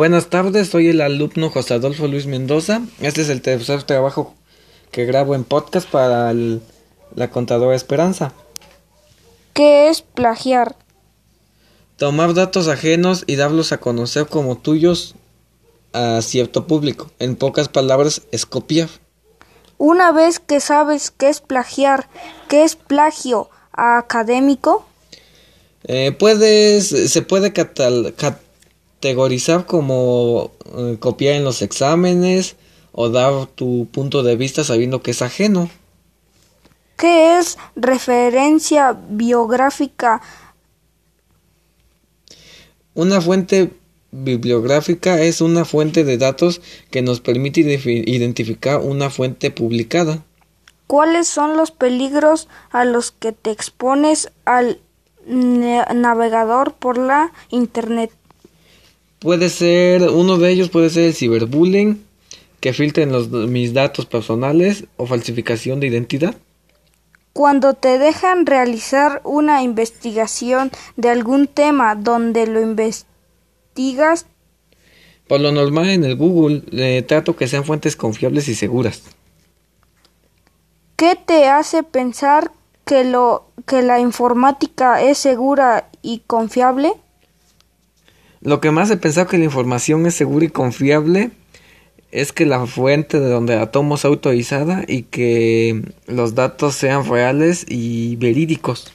Buenas tardes, soy el alumno José Adolfo Luis Mendoza. Este es el tercer trabajo que grabo en podcast para el- la contadora Esperanza. ¿Qué es plagiar? Tomar datos ajenos y darlos a conocer como tuyos a cierto público. En pocas palabras, es copiar. Una vez que sabes qué es plagiar, qué es plagio académico, Eh, puedes, se puede catal- categorizar como eh, copiar en los exámenes o dar tu punto de vista sabiendo que es ajeno. ¿qué es referencia biográfica? Una fuente bibliográfica es una fuente de datos que nos permite identificar una fuente publicada. ¿Cuáles son los peligros a los que te expones al navegador por la Internet? Puede ser, uno de ellos puede ser el ciberbullying, que filtren los, mis datos personales o falsificación de identidad. Cuando te dejan realizar una investigación de algún tema donde lo investigas, Por lo normal en el Google eh, trato que sean fuentes confiables y seguras. ¿qué te hace pensar que lo que la informática es segura y confiable? Lo que más he pensado que la información es segura y confiable es que la fuente de donde la tomo sea autorizada y que los datos sean reales y verídicos.